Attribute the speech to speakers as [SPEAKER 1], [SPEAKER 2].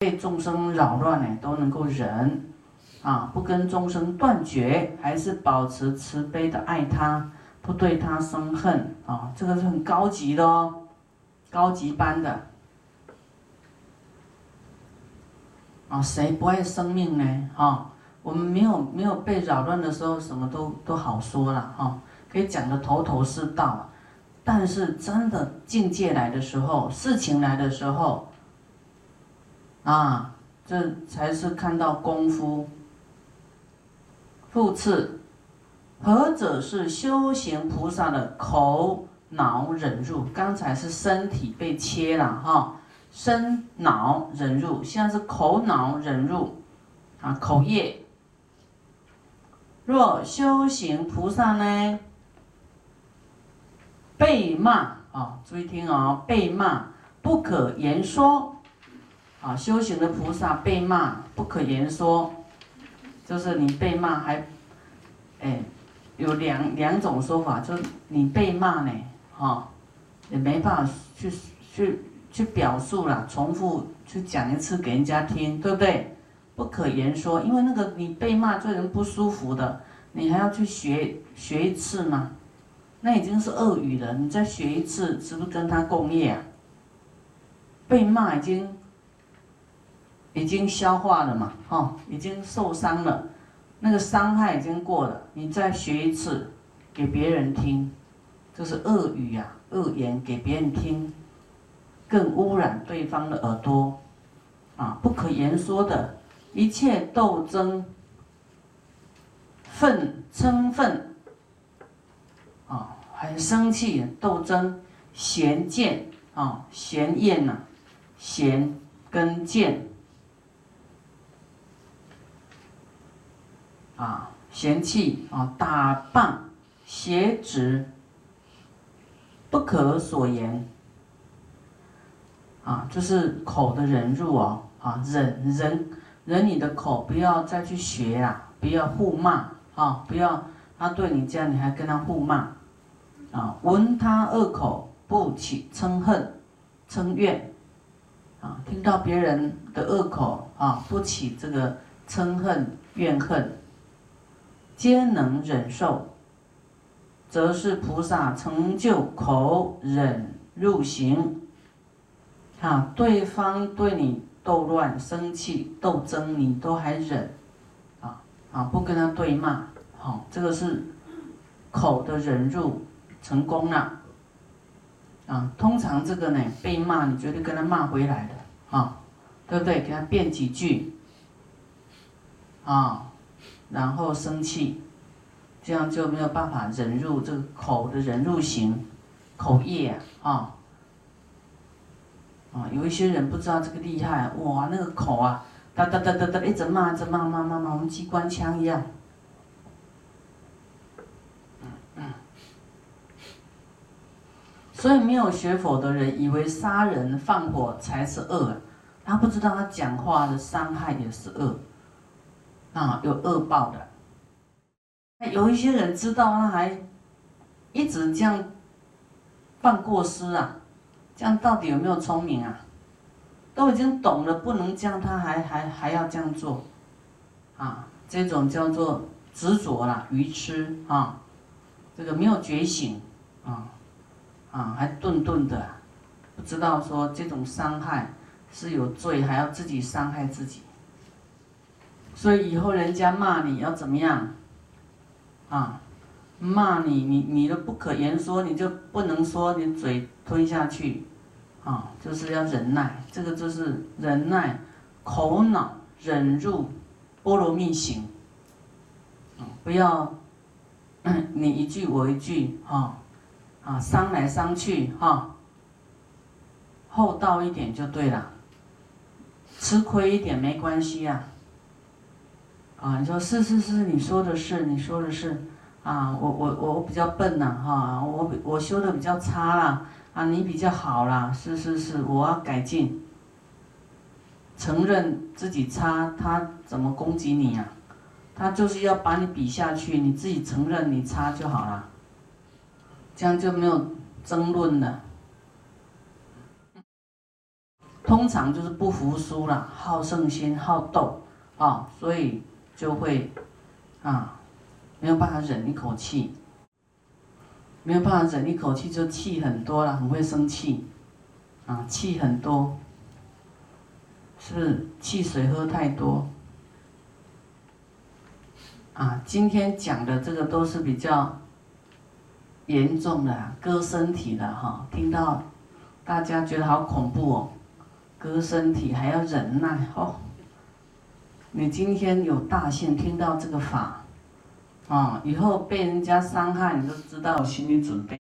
[SPEAKER 1] 被众生扰乱呢，都能够忍，啊，不跟众生断绝，还是保持慈悲的爱他，不对他生恨啊，这个是很高级的哦，高级班的。啊，谁不爱生命呢？哈，我们没有没有被扰乱的时候，什么都都好说了哈，可以讲的头头是道。但是真的境界来的时候，事情来的时候，啊，这才是看到功夫。复次，何者是修行菩萨的口脑忍入？刚才是身体被切了哈。身脑忍入，现在是口脑忍入，啊，口业。若修行菩萨呢，被骂啊，注意听哦，被骂不可言说，啊，修行的菩萨被骂不可言说，就是你被骂还，哎，有两两种说法，就是你被骂呢，哈，也没办法去去。去表述了，重复去讲一次给人家听，对不对？不可言说，因为那个你被骂，这人不舒服的，你还要去学学一次嘛？那已经是恶语了，你再学一次，是不是跟他共业啊？被骂已经已经消化了嘛，哈，已经受伤了，那个伤害已经过了，你再学一次给别人听，这是恶语呀，恶言给别人听。更污染对方的耳朵，啊，不可言说的一切斗争、愤嗔愤，啊，很生气，斗争、嫌见啊，嫌厌呐，嫌跟见，啊，嫌弃啊，打谤、邪指，不可所言。啊，就是口的忍辱哦，啊，忍忍忍你的口，不要再去学啊，不要互骂啊，不要他对你这样，你还跟他互骂，啊，闻他恶口不起嗔恨嗔怨，啊，听到别人的恶口啊，不起这个嗔恨怨恨，皆能忍受，则是菩萨成就口忍入行。啊，对方对你斗乱、生气、斗争，你都还忍，啊啊，不跟他对骂，好，这个是口的忍入成功了，啊，通常这个呢被骂，你绝对跟他骂回来的，啊，对不对？给他辩几句，啊，然后生气，这样就没有办法忍入这个口的忍入型口业啊。啊，有一些人不知道这个厉害，哇，那个口啊，哒哒哒哒哒，一直骂，一直骂，骂骂骂，我们机关枪一样。所以没有学佛的人以为杀人放火才是恶，他不知道他讲话的伤害也是恶，啊，有恶报的。有一些人知道，他还一直这样犯过失啊。这样到底有没有聪明啊？都已经懂了，不能这样，他还还还要这样做，啊，这种叫做执着啦，愚痴啊，这个没有觉醒啊，啊，还顿顿的，不知道说这种伤害是有罪，还要自己伤害自己，所以以后人家骂你要怎么样，啊？骂你，你你都不可言说，你就不能说，你嘴吞下去，啊，就是要忍耐，这个就是忍耐，口脑忍入波罗蜜行，不要 你一句我一句，哈，啊，伤来伤去，哈，厚道一点就对了，吃亏一点没关系呀，啊，啊你说是是是，你说的是，你说的是。啊，我我我比较笨呐，哈，我我修的比较差啦，啊，你比较好啦，是是是，我要改进。承认自己差，他怎么攻击你呀？他就是要把你比下去，你自己承认你差就好了，这样就没有争论了。通常就是不服输了，好胜心、好斗啊，所以就会啊没有办法忍一口气，没有办法忍一口气就气很多了，很会生气啊，气很多，是不是汽水喝太多？啊，今天讲的这个都是比较严重的割身体的哈，听到大家觉得好恐怖哦。割身体还要忍耐哦！你今天有大限听到这个法，啊，以后被人家伤害，你都知道心理准备。